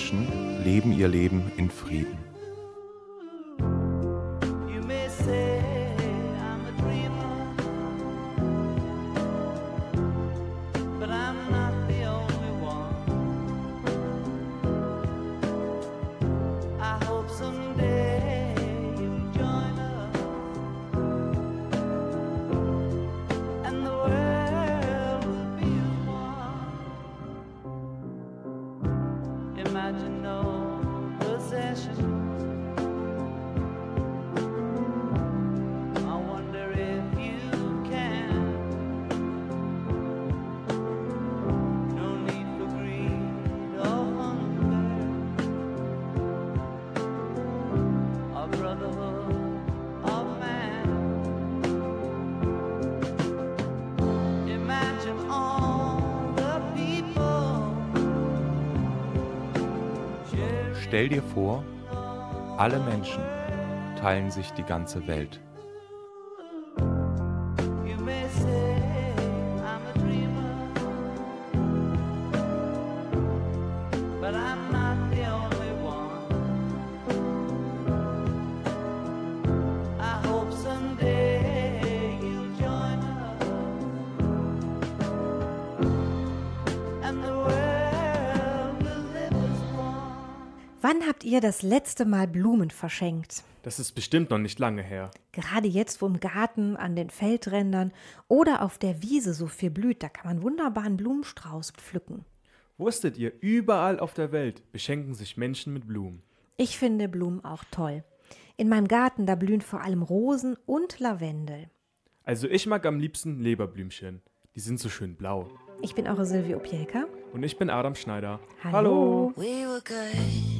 Menschen Stell dir vor, alle Menschen teilen sich die ganze Welt. Ihr das letzte Mal Blumen verschenkt? Das ist bestimmt noch nicht lange her. Gerade jetzt, wo im Garten, an den Feldrändern oder auf der Wiese so viel blüht, da kann man wunderbar einen Blumenstrauß pflücken. Wusstet ihr, überall auf der Welt beschenken sich Menschen mit Blumen. Ich finde Blumen auch toll. In meinem Garten, da blühen vor allem Rosen und Lavendel. Also ich mag am liebsten Leberblümchen. Die sind so schön blau. Ich bin eure Silvia Opielka. Und ich bin Adam Schneider. Hallo. We were good,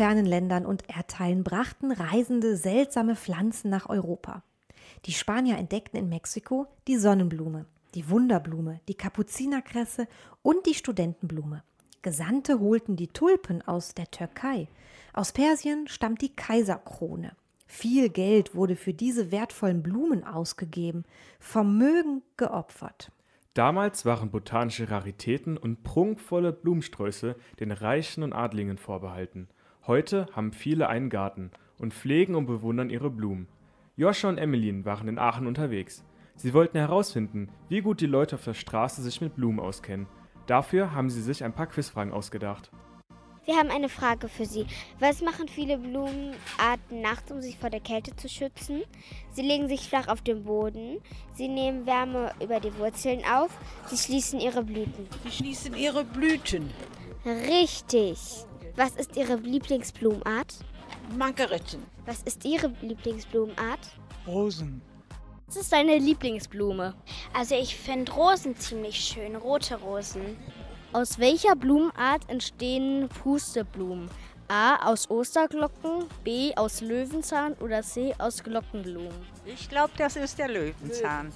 fernen Ländern und Erdteilen brachten Reisende seltsame Pflanzen nach Europa. Die Spanier entdeckten in Mexiko die Sonnenblume, die Wunderblume, die Kapuzinerkresse und die Studentenblume. Gesandte holten die Tulpen aus der Türkei. Aus Persien stammt die Kaiserkrone. Viel Geld wurde für diese wertvollen Blumen ausgegeben, Vermögen geopfert. Damals waren botanische Raritäten und prunkvolle Blumensträuße den Reichen und Adligen vorbehalten. Heute haben viele einen Garten und pflegen und bewundern ihre Blumen. Joscha und Emmeline waren in Aachen unterwegs. Sie wollten herausfinden, wie gut die Leute auf der Straße sich mit Blumen auskennen. Dafür haben sie sich ein paar Quizfragen ausgedacht. Wir haben eine Frage für Sie. Was machen viele Blumenarten nachts, um sich vor der Kälte zu schützen? Sie legen sich flach auf den Boden. Sie nehmen Wärme über die Wurzeln auf. Sie schließen ihre Blüten. Sie schließen ihre Blüten. Richtig. Was ist Ihre Lieblingsblumenart? Margeriten. Was ist Ihre Lieblingsblumenart? Rosen. Was ist deine Lieblingsblume? Also ich finde Rosen ziemlich schön, rote Rosen. Aus welcher Blumenart entstehen Pusteblumen? A. Aus Osterglocken, B. Aus Löwenzahn oder C. Aus Glockenblumen? Ich glaube, das ist der Löwenzahn.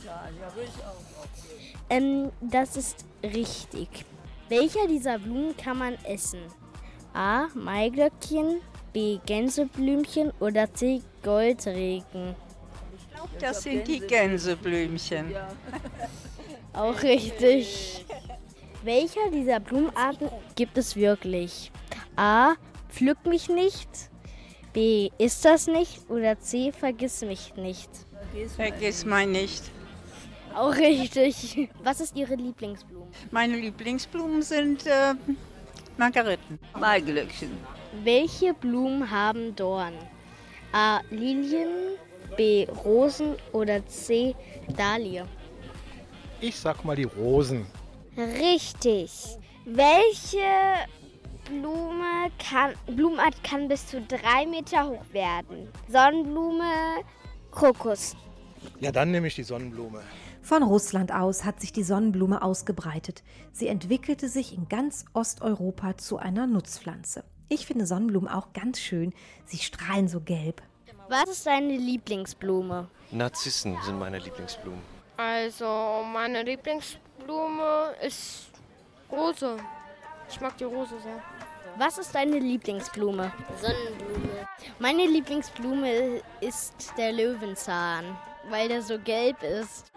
Ähm, das ist richtig. Welcher dieser Blumen kann man essen? A. Maiglöckchen, B. Gänseblümchen oder C. Goldregen? Das sind die Gänseblümchen. Auch richtig. Welcher dieser Blumenarten gibt es wirklich? A. Pflück mich nicht. B. Ist das nicht? Oder C. Vergiss mich nicht. Vergiss mal nicht. Auch richtig. Was ist Ihre Lieblingsblume? Meine Lieblingsblumen sind äh, Margeriten. Maiglöckchen. Welche Blumen haben Dorn? A. Lilien, B. Rosen oder C. Dalie? Ich sag mal die Rosen. Richtig. Welche Blume kann, Blumenart kann bis zu drei Meter hoch werden? Sonnenblume, Krokus. Ja, dann nehme ich die Sonnenblume. Von Russland aus hat sich die Sonnenblume ausgebreitet. Sie entwickelte sich in ganz Osteuropa zu einer Nutzpflanze. Ich finde Sonnenblumen auch ganz schön. Sie strahlen so gelb. Was ist deine Lieblingsblume? Narzissen sind meine Lieblingsblumen. Also, meine Lieblingsblume ist Rose. Ich mag die Rose sehr. Was ist deine Lieblingsblume? Sonnenblume. Meine Lieblingsblume ist der Löwenzahn, weil der so gelb ist.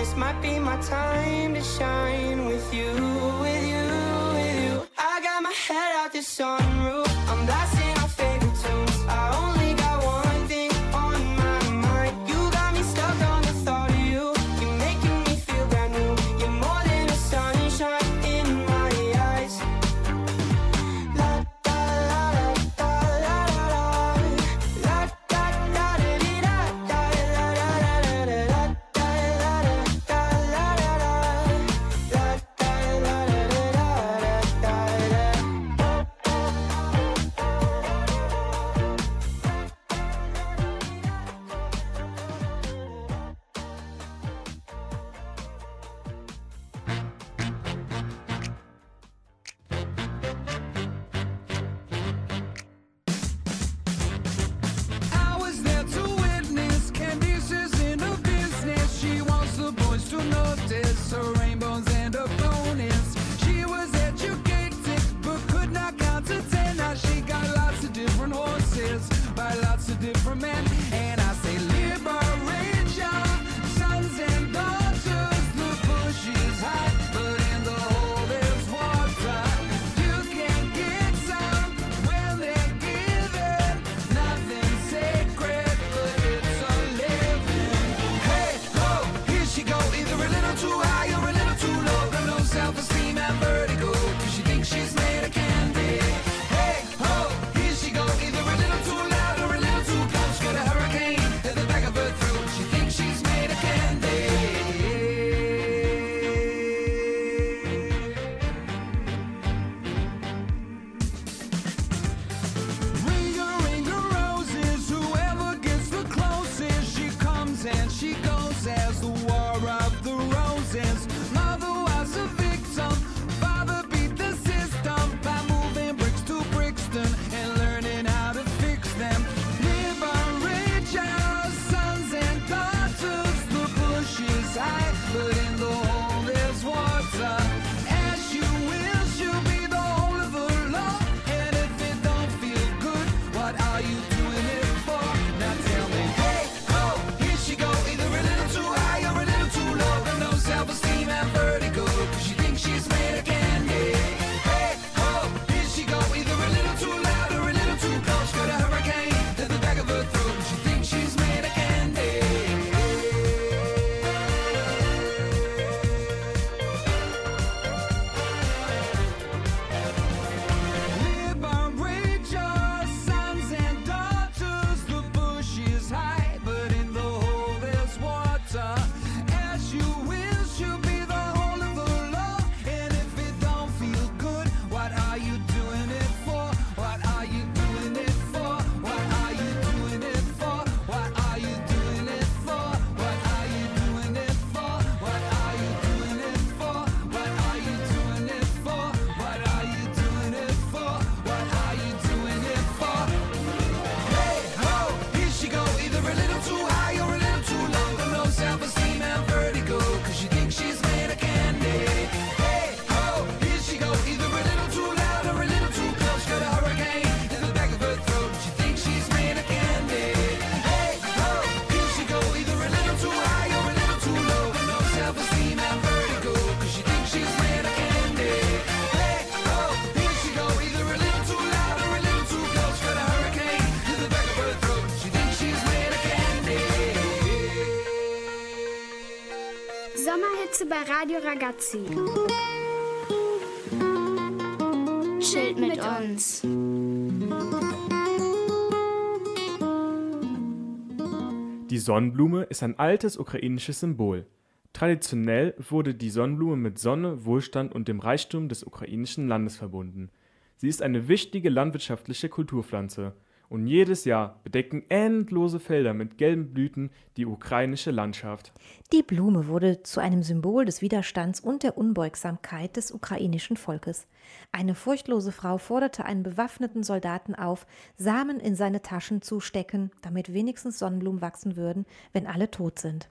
This might be my time to shine with you, with you, with you. I got my head out this song. bei Radio Ragazzi. Schild mit uns. Die Sonnenblume ist ein altes ukrainisches Symbol. Traditionell wurde die Sonnenblume mit Sonne, Wohlstand und dem Reichtum des ukrainischen Landes verbunden. Sie ist eine wichtige landwirtschaftliche Kulturpflanze und jedes Jahr bedecken endlose Felder mit gelben Blüten die ukrainische Landschaft. Die Blume wurde zu einem Symbol des Widerstands und der Unbeugsamkeit des ukrainischen Volkes. Eine furchtlose Frau forderte einen bewaffneten Soldaten auf, Samen in seine Taschen zu stecken, damit wenigstens Sonnenblumen wachsen würden, wenn alle tot sind.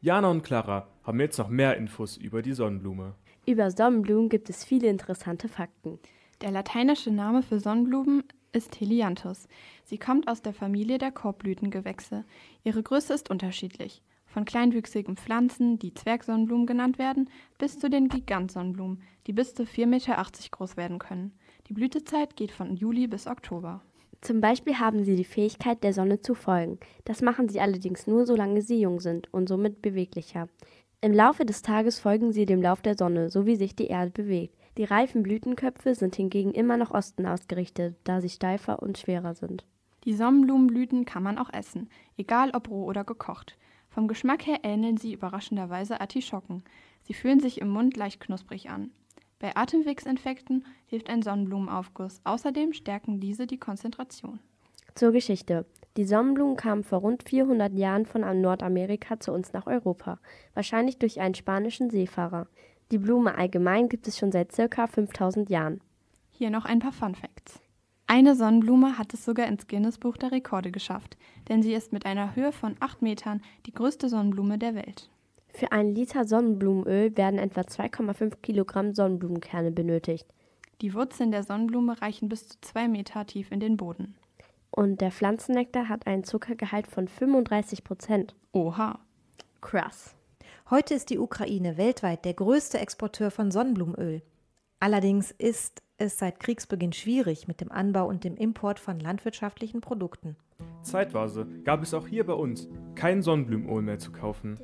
Jana und Clara haben jetzt noch mehr Infos über die Sonnenblume. Über Sonnenblumen gibt es viele interessante Fakten. Der lateinische Name für Sonnenblumen ist Helianthus. Sie kommt aus der Familie der Korbblütengewächse. Ihre Größe ist unterschiedlich. Von kleinwüchsigen Pflanzen, die Zwergsonnenblumen genannt werden, bis zu den Gigantsonnenblumen, die bis zu 4,80 Meter groß werden können. Die Blütezeit geht von Juli bis Oktober. Zum Beispiel haben sie die Fähigkeit, der Sonne zu folgen. Das machen sie allerdings nur, solange sie jung sind und somit beweglicher. Im Laufe des Tages folgen sie dem Lauf der Sonne, so wie sich die Erde bewegt. Die reifen Blütenköpfe sind hingegen immer nach Osten ausgerichtet, da sie steifer und schwerer sind. Die Sonnenblumenblüten kann man auch essen, egal ob roh oder gekocht. Vom Geschmack her ähneln sie überraschenderweise Artischocken. Sie fühlen sich im Mund leicht knusprig an. Bei Atemwegsinfekten hilft ein Sonnenblumenaufguss. Außerdem stärken diese die Konzentration. Zur Geschichte. Die Sonnenblumen kamen vor rund 400 Jahren von Nordamerika zu uns nach Europa, wahrscheinlich durch einen spanischen Seefahrer. Die Blume allgemein gibt es schon seit circa 5000 Jahren. Hier noch ein paar Fun Facts. Eine Sonnenblume hat es sogar ins Guinness-Buch der Rekorde geschafft, denn sie ist mit einer Höhe von 8 Metern die größte Sonnenblume der Welt. Für einen Liter Sonnenblumenöl werden etwa 2,5 Kilogramm Sonnenblumenkerne benötigt. Die Wurzeln der Sonnenblume reichen bis zu 2 Meter tief in den Boden. Und der Pflanzennektar hat einen Zuckergehalt von 35 Prozent. Oha. Krass. Heute ist die Ukraine weltweit der größte Exporteur von Sonnenblumenöl. Allerdings ist es seit Kriegsbeginn schwierig mit dem Anbau und dem Import von landwirtschaftlichen Produkten. Zeitweise gab es auch hier bei uns kein Sonnenblumenöl mehr zu kaufen.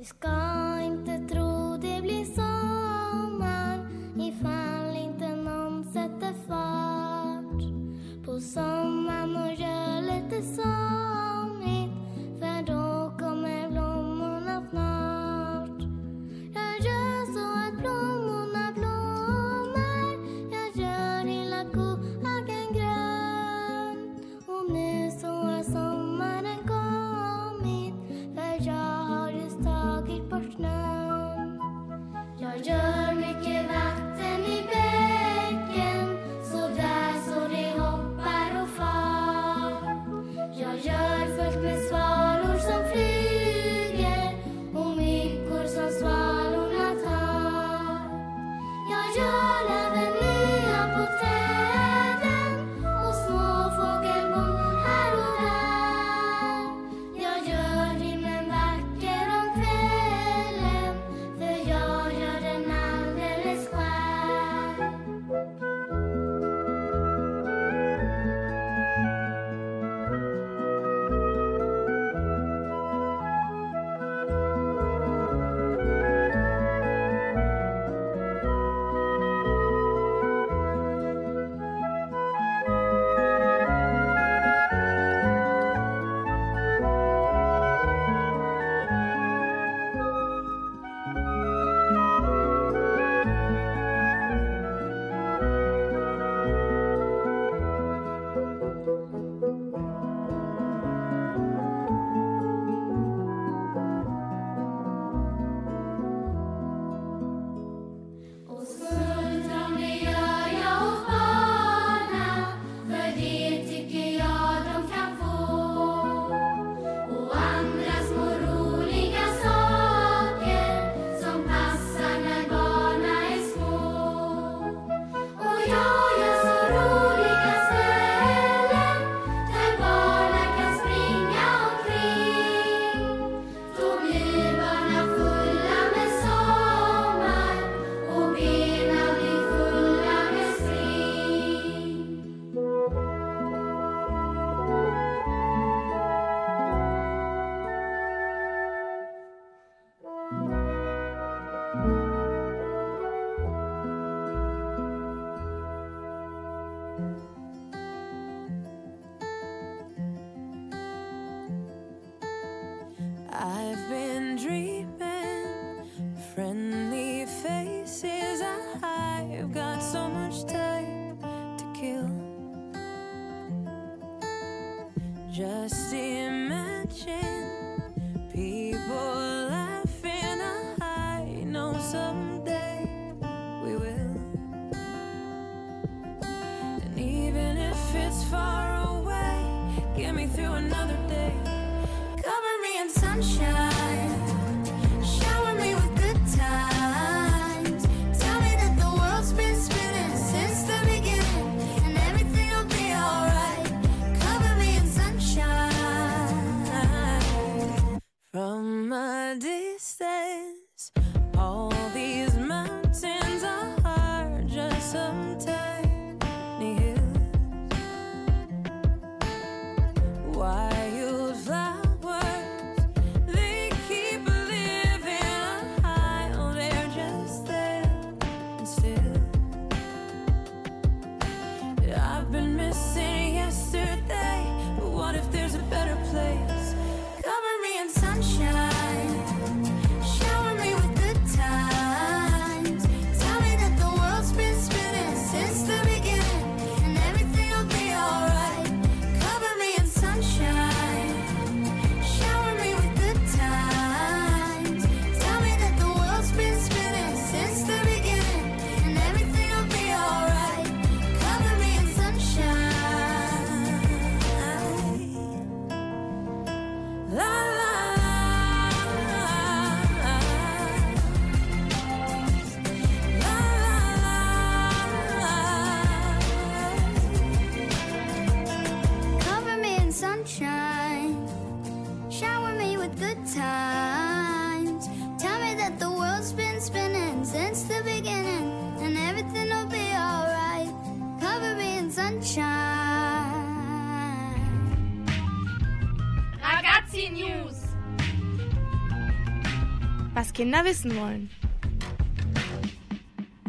Kinder wissen wollen.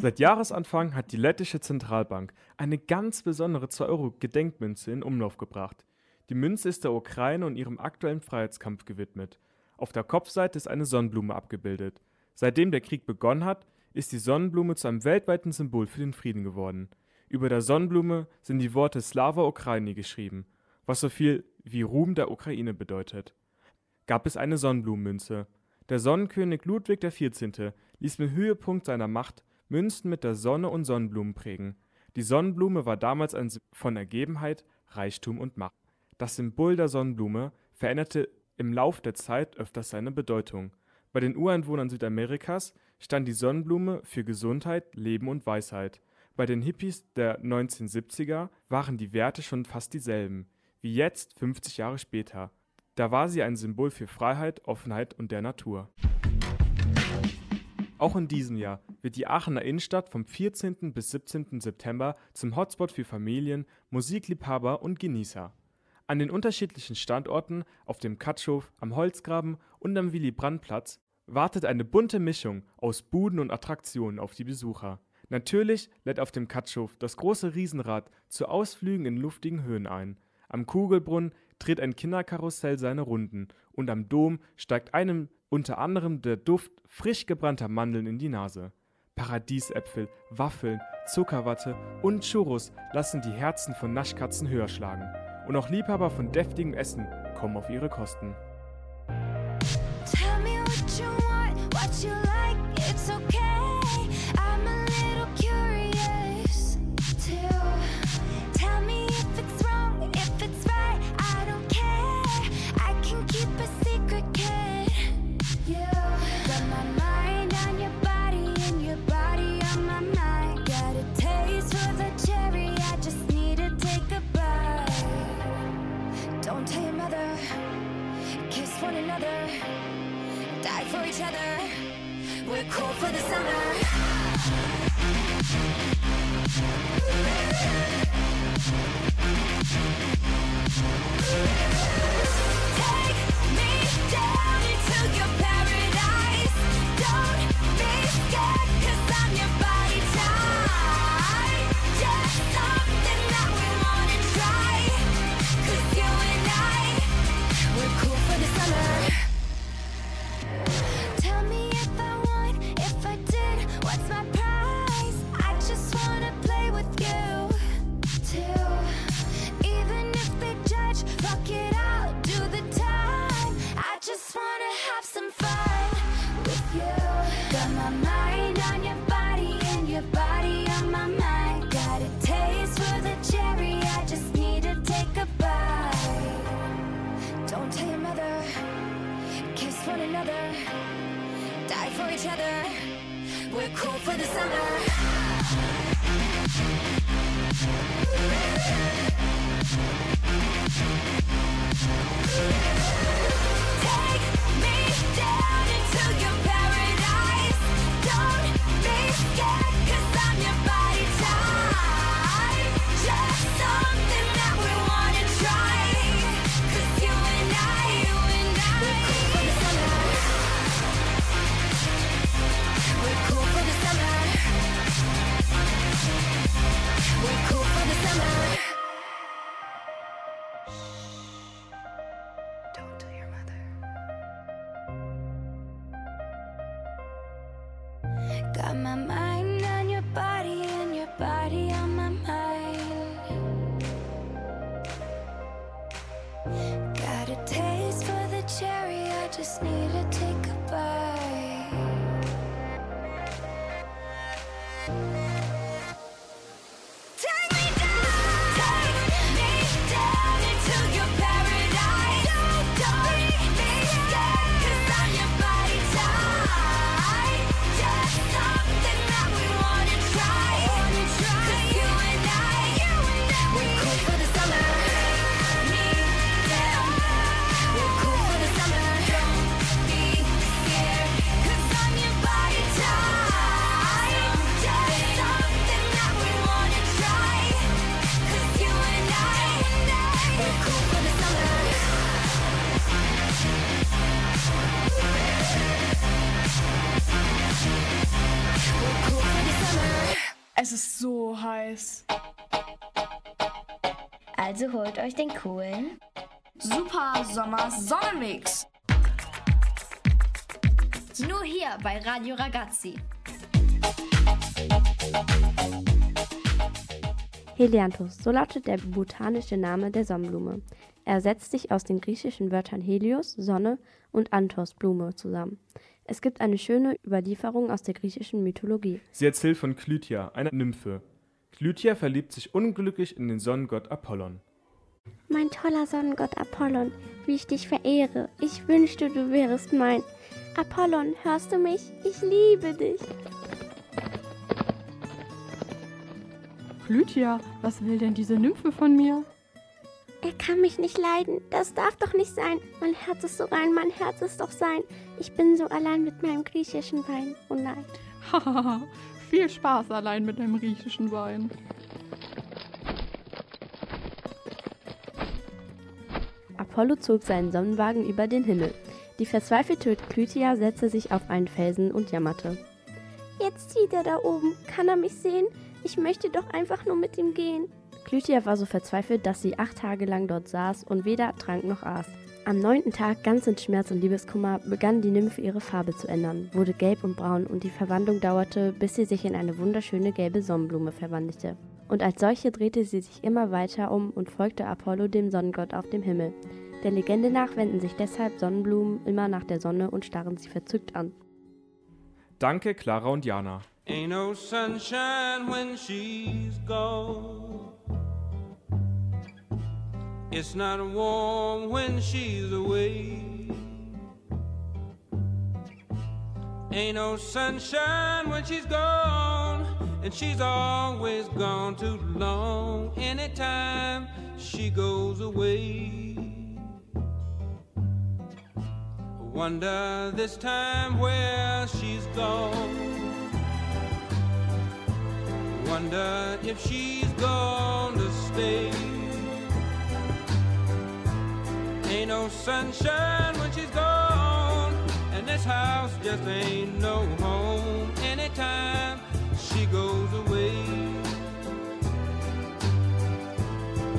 Seit Jahresanfang hat die lettische Zentralbank eine ganz besondere 2-Euro-Gedenkmünze in Umlauf gebracht. Die Münze ist der Ukraine und ihrem aktuellen Freiheitskampf gewidmet. Auf der Kopfseite ist eine Sonnenblume abgebildet. Seitdem der Krieg begonnen hat, ist die Sonnenblume zu einem weltweiten Symbol für den Frieden geworden. Über der Sonnenblume sind die Worte Slava Ukraini geschrieben, was so viel wie Ruhm der Ukraine bedeutet. Gab es eine Sonnenblumenmünze. Der Sonnenkönig Ludwig XIV. ließ im Höhepunkt seiner Macht Münzen mit der Sonne und Sonnenblumen prägen. Die Sonnenblume war damals ein Symbol von Ergebenheit, Reichtum und Macht. Das Symbol der Sonnenblume veränderte im Lauf der Zeit öfters seine Bedeutung. Bei den Ureinwohnern Südamerikas stand die Sonnenblume für Gesundheit, Leben und Weisheit. Bei den Hippies der 1970er waren die Werte schon fast dieselben, wie jetzt 50 Jahre später. Da war sie ein Symbol für Freiheit, Offenheit und der Natur. Auch in diesem Jahr wird die Aachener Innenstadt vom 14. bis 17. September zum Hotspot für Familien, Musikliebhaber und Genießer. An den unterschiedlichen Standorten, auf dem Katschhof, am Holzgraben und am Willy-Brandt-Platz, wartet eine bunte Mischung aus Buden und Attraktionen auf die Besucher. Natürlich lädt auf dem Katschhof das große Riesenrad zu Ausflügen in luftigen Höhen ein. Am Kugelbrunnen dreht ein Kinderkarussell seine Runden und am Dom steigt einem unter anderem der Duft frisch gebrannter Mandeln in die Nase. Paradiesäpfel, Waffeln, Zuckerwatte und Churros lassen die Herzen von Naschkatzen höher schlagen. Und auch Liebhaber von deftigem Essen kommen auf ihre Kosten. Each other. We're cool for the summer. Take me down into your another, die for each other. We're cool for the summer. Take me down into your paradise. Don't be scared, Also holt euch den coolen Super Sommer Sonnenmix. Nur hier bei Radio Ragazzi. Helianthus, so lautet der botanische Name der Sonnenblume. Er setzt sich aus den griechischen Wörtern Helios, Sonne und Anthos, Blume, zusammen. Es gibt eine schöne Überlieferung aus der griechischen Mythologie. Sie erzählt von Klytia, einer Nymphe. Klytia verliebt sich unglücklich in den Sonnengott Apollon. Mein toller Sonnengott Apollon, wie ich dich verehre. Ich wünschte, du wärest mein. Apollon, hörst du mich? Ich liebe dich. Klytia, was will denn diese Nymphe von mir? Er kann mich nicht leiden. Das darf doch nicht sein. Mein Herz ist so rein, mein Herz ist doch sein. Ich bin so allein mit meinem griechischen Wein. Oh nein. Hahaha, viel Spaß allein mit dem griechischen Wein. Apollo zog seinen Sonnenwagen über den Himmel. Die verzweifelte Klytia setzte sich auf einen Felsen und jammerte. Jetzt sieht er da oben. Kann er mich sehen? Ich möchte doch einfach nur mit ihm gehen. Klytia war so verzweifelt, dass sie acht Tage lang dort saß und weder trank noch aß. Am neunten Tag, ganz in Schmerz und Liebeskummer, begann die Nymphe ihre Farbe zu ändern, wurde gelb und braun und die Verwandlung dauerte, bis sie sich in eine wunderschöne gelbe Sonnenblume verwandelte. Und als solche drehte sie sich immer weiter um und folgte Apollo, dem Sonnengott auf dem Himmel. Der Legende nach wenden sich deshalb Sonnenblumen immer nach der Sonne und starren sie verzückt an. Danke, Clara und Jana. Ain't no sunshine when she's gone. It's not warm when she's away. Ain't no sunshine when she's gone, and she's always gone too long. Anytime she goes away. Wonder this time where she's gone. Wonder if she's gonna stay. Ain't no sunshine when she's gone, and this house just ain't no home anytime she goes away.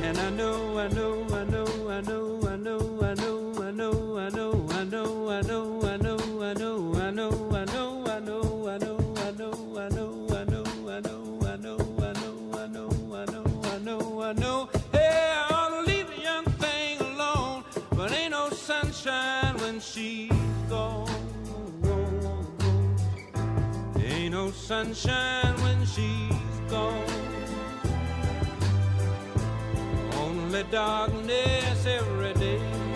And I know, I know, I know, I know, know, I know, I know, I know, I know, I know, I know, I know, I know, I know, I know, I know, I know, I know, I know, I know, I know, I know, I. Hey, I ought to leave the young thing alone, but ain't no sunshine when she's gone. Ain't no sunshine when she's gone. Only darkness every day.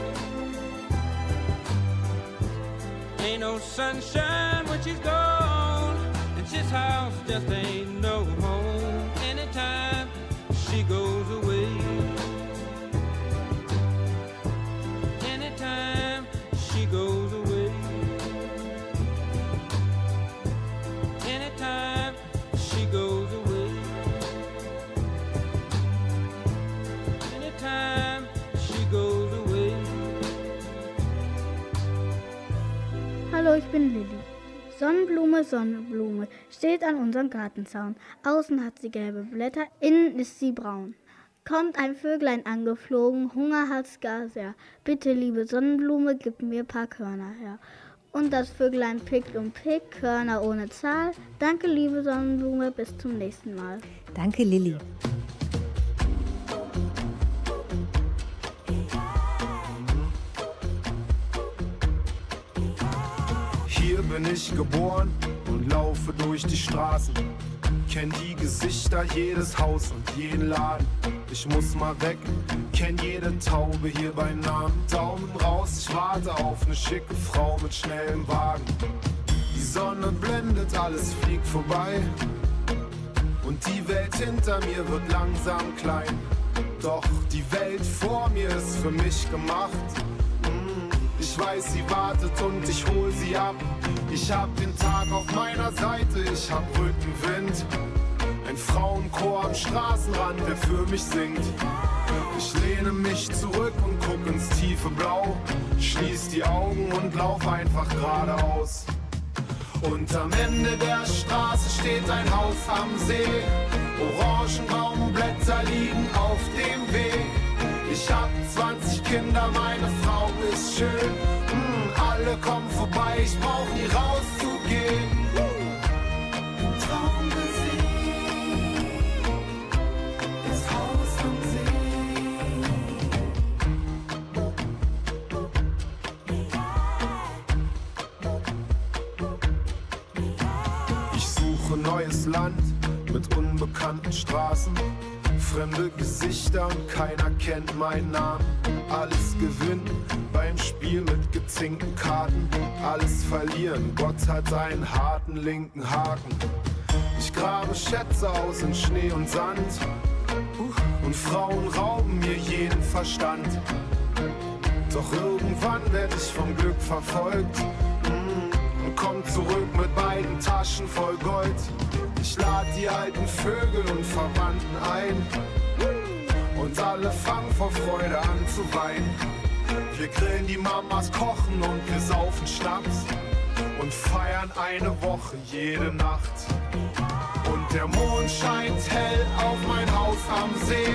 Ain't no sunshine when she's gone, and this house just ain't no home. Anytime she goes Hallo, ich bin Lilly. Sonnenblume, Sonnenblume steht an unserem Gartenzaun. Außen hat sie gelbe Blätter, innen ist sie braun. Kommt ein Vöglein angeflogen, Hunger hat's gar sehr. Bitte, liebe Sonnenblume, gib mir paar Körner her. Und das Vöglein pickt und pickt, Körner ohne Zahl. Danke, liebe Sonnenblume, bis zum nächsten Mal. Danke, Lilly. Bin ich geboren und laufe durch die Straßen. Kenn die Gesichter, jedes Haus und jeden Laden. Ich muss mal weg, kenn jede Taube hier bei Namen. Daumen raus, ich warte auf eine schicke Frau mit schnellem Wagen. Die Sonne blendet, alles fliegt vorbei. Und die Welt hinter mir wird langsam klein. Doch die Welt vor mir ist für mich gemacht. Ich weiß, sie wartet und ich hol sie ab. Ich hab den Tag auf meiner Seite, ich hab Rückenwind. Ein Frauenchor am Straßenrand, der für mich singt. Ich lehne mich zurück und guck ins tiefe Blau. Schließ die Augen und lauf einfach geradeaus. Und am Ende der Straße steht ein Haus am See. Orangenbaumblätter liegen auf dem Weg. Ich hab 20 Kinder, meine Frau ist schön. Mm, alle kommen vorbei, ich brauch nie rauszugehen. Traummusik, das Haus am Ich suche neues Land mit unbekannten Straßen, fremde Gesichter und keiner kennt meinen Namen. Alles gewinnen beim Spiel mit gezinkten Karten, alles verlieren. Gott hat einen harten linken Haken. Ich grabe Schätze aus in Schnee und Sand und Frauen rauben mir jeden Verstand. Doch irgendwann werd ich vom Glück verfolgt zurück mit beiden Taschen voll Gold. Ich lad die alten Vögel und Verwandten ein und alle fangen vor Freude an zu weinen. Wir grillen die Mamas, kochen und wir saufen Schnaps und feiern eine Woche jede Nacht. Und der Mond scheint hell auf mein Haus am See.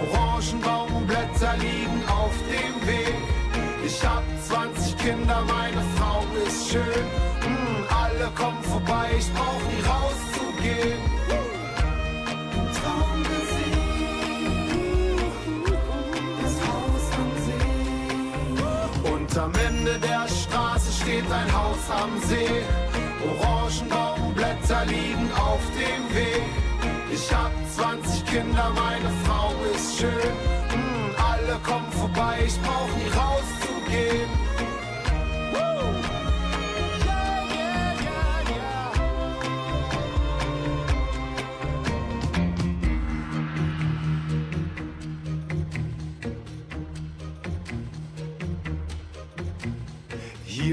Orangenbaumblätter liegen auf dem Weg. Ich hab 20 Kinder, meine Frau ist schön. Mm, alle kommen vorbei, ich brauch nie rauszugehen. Das Haus am See. Und am Ende der Straße steht ein Haus am See. Orangenbaumblätter liegen auf dem Weg. Ich hab 20 Kinder, meine Frau ist schön. Mm, alle kommen vorbei, ich brauch nie rauszugehen.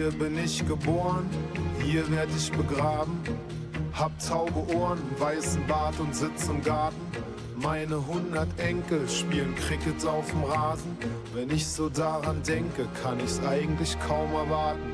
Hier bin ich geboren, hier werd ich begraben. Hab taube Ohren, weißen Bart und sitz im Garten. Meine hundert Enkel spielen Cricket auf dem Rasen. Wenn ich so daran denke, kann ich's eigentlich kaum erwarten.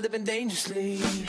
Living dangerously.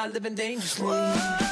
I living dangerously. Whoa.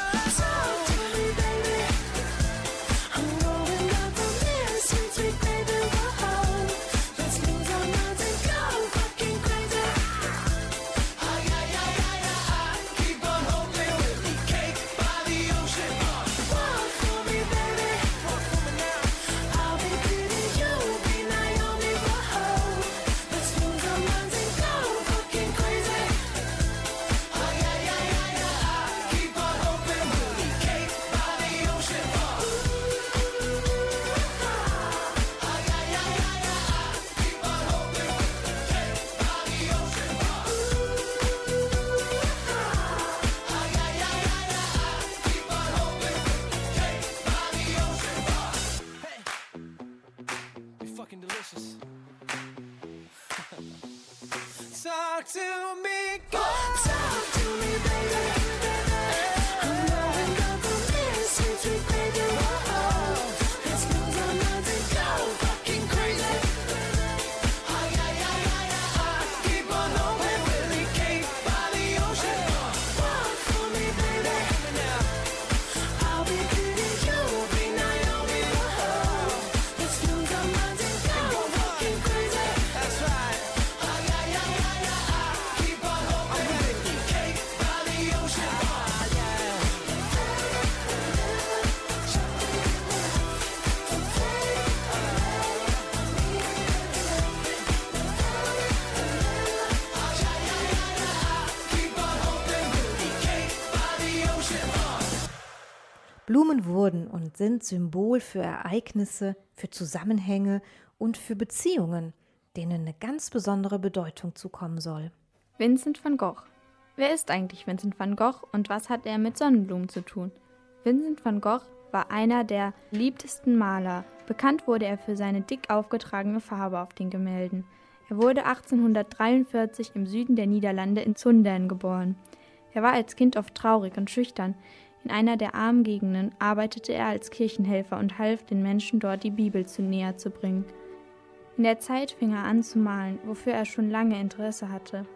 fucking delicious. Talk to me, God. Blumen wurden und sind Symbol für Ereignisse, für Zusammenhänge und für Beziehungen, denen eine ganz besondere Bedeutung zukommen soll. Vincent van Gogh. Wer ist eigentlich Vincent van Gogh und was hat er mit Sonnenblumen zu tun? Vincent van Gogh war einer der beliebtesten Maler. Bekannt wurde er für seine dick aufgetragene Farbe auf den Gemälden. Er wurde 1843 im Süden der Niederlande in Zundern geboren. Er war als Kind oft traurig und schüchtern. In einer der armen Gegenden arbeitete er als Kirchenhelfer und half den Menschen dort, die Bibel zu näher zu bringen. In der Zeit fing er an zu malen, wofür er schon lange Interesse hatte.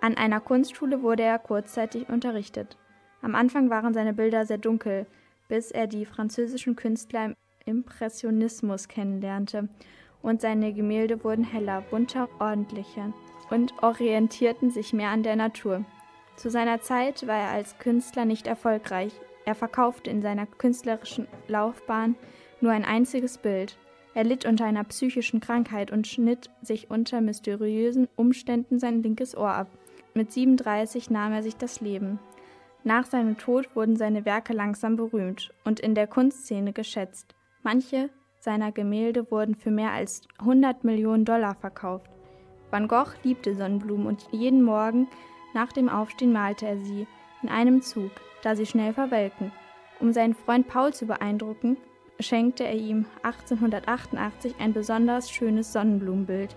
An einer Kunstschule wurde er kurzzeitig unterrichtet. Am Anfang waren seine Bilder sehr dunkel, bis er die französischen Künstler im Impressionismus kennenlernte und seine Gemälde wurden heller, bunter, ordentlicher und orientierten sich mehr an der Natur. Zu seiner Zeit war er als Künstler nicht erfolgreich. Er verkaufte in seiner künstlerischen Laufbahn nur ein einziges Bild. Er litt unter einer psychischen Krankheit und schnitt sich unter mysteriösen Umständen sein linkes Ohr ab. Mit 37 nahm er sich das Leben. Nach seinem Tod wurden seine Werke langsam berühmt und in der Kunstszene geschätzt. Manche seiner Gemälde wurden für mehr als 100 Millionen Dollar verkauft. Van Gogh liebte Sonnenblumen und jeden Morgen nach dem Aufstehen malte er sie in einem Zug, da sie schnell verwelken. Um seinen Freund Paul zu beeindrucken, schenkte er ihm 1888 ein besonders schönes Sonnenblumenbild,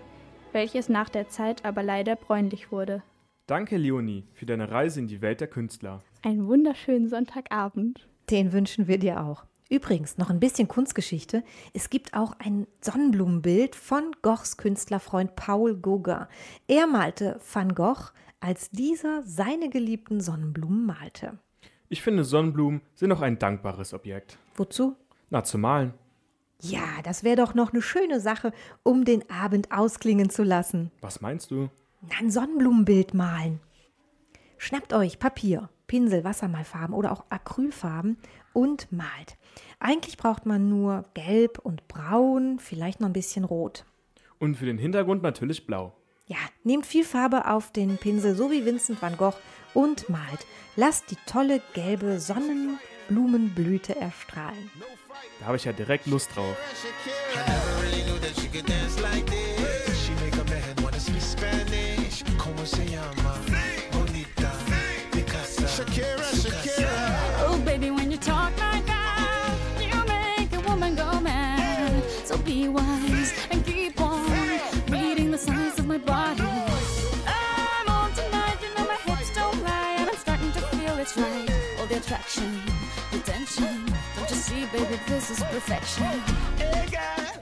welches nach der Zeit aber leider bräunlich wurde. Danke, Leonie, für deine Reise in die Welt der Künstler. Einen wunderschönen Sonntagabend. Den wünschen wir dir auch. Übrigens, noch ein bisschen Kunstgeschichte. Es gibt auch ein Sonnenblumenbild von Goghs Künstlerfreund Paul Gauguin. Er malte Van Gogh, als dieser seine geliebten Sonnenblumen malte. Ich finde, Sonnenblumen sind auch ein dankbares Objekt. Wozu? Na, zu malen. Ja, das wäre doch noch eine schöne Sache, um den Abend ausklingen zu lassen. Was meinst du? Ein Sonnenblumenbild malen. Schnappt euch Papier, Pinsel, Wassermalfarben oder auch Acrylfarben und malt. Eigentlich braucht man nur gelb und braun, vielleicht noch ein bisschen rot. Und für den Hintergrund natürlich blau. Ja, nehmt viel Farbe auf den Pinsel, so wie Vincent van Gogh, und malt. Lasst die tolle gelbe Sonnenblumenblüte erstrahlen. Da habe ich ja direkt Lust drauf. Attraction, the tension. Don't you see, baby, this is perfection. Hey girl,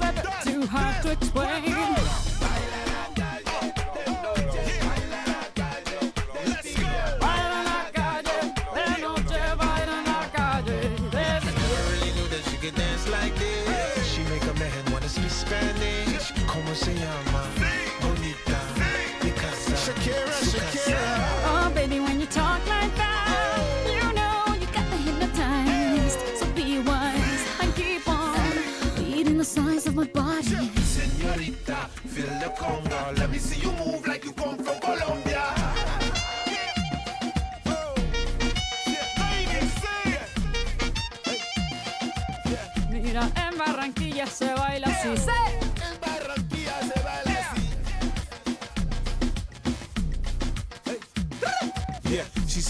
a bit too hard to explain.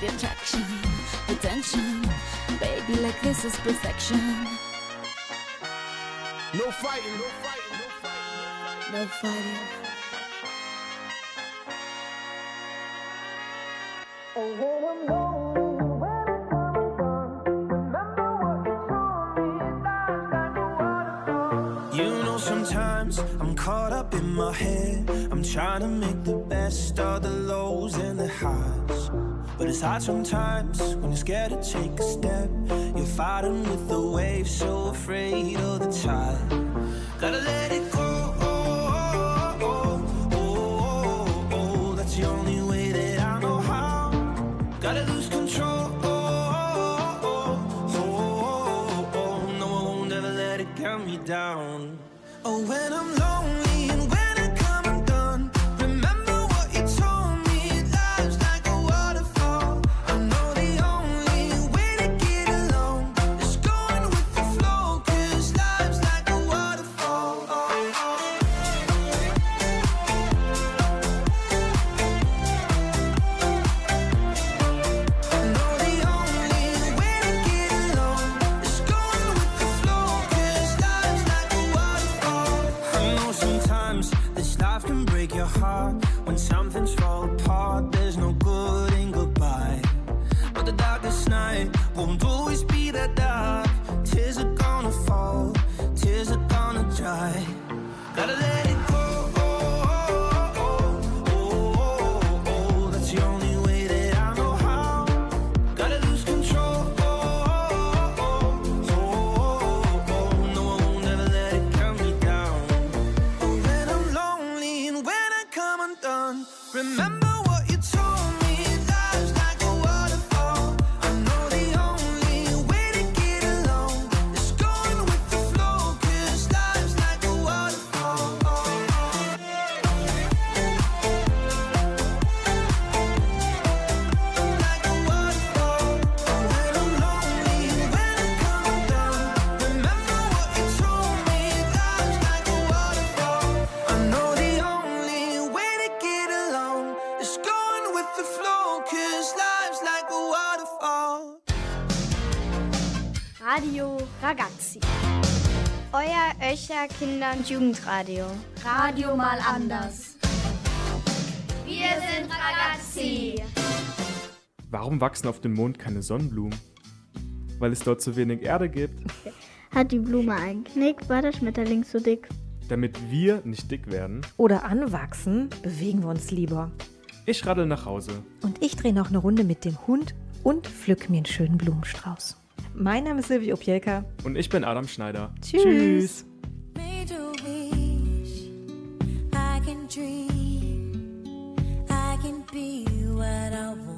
The attraction, the tension. Baby, like this is perfection. No fighting, no fighting, no fighting. No fighting. Oh, where we go Remember what they saw me and that's got no water You know, sometimes I'm caught up in my head. I'm trying to make the best of the lows and the highs. But it's hard sometimes when you're scared to take a step. You're fighting with the waves, so afraid of the tide. Gotta let it go. Oh, that's the only way that I know how. Gotta lose control. No, I won't ever let it count me down. Always be Euer Öcher Kinder- und Jugendradio. Radio mal anders. Wir sind Ragazzi. Warum wachsen auf dem Mond keine Sonnenblumen? Weil es dort zu wenig Erde gibt, Hat die Blume einen Knick, war der Schmetterling zu dick. damit wir nicht dick werden. Oder anwachsen, bewegen wir uns lieber. Ich raddel nach Hause. Und ich drehe noch eine Runde mit dem Hund und pflück mir einen schönen Blumenstrauß. Mein Name ist Silvia Opielka. Und ich bin Adam Schneider. Tschüss. Made a wish, I can dream, I can be what I wanna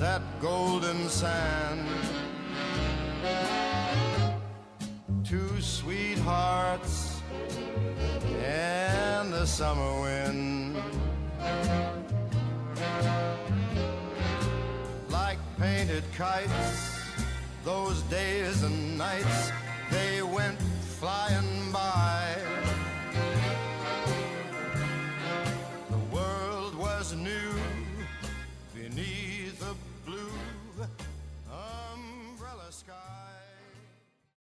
that golden sand. Two sweethearts and the summer wind. Like painted kites, those days and nights, they went flying by.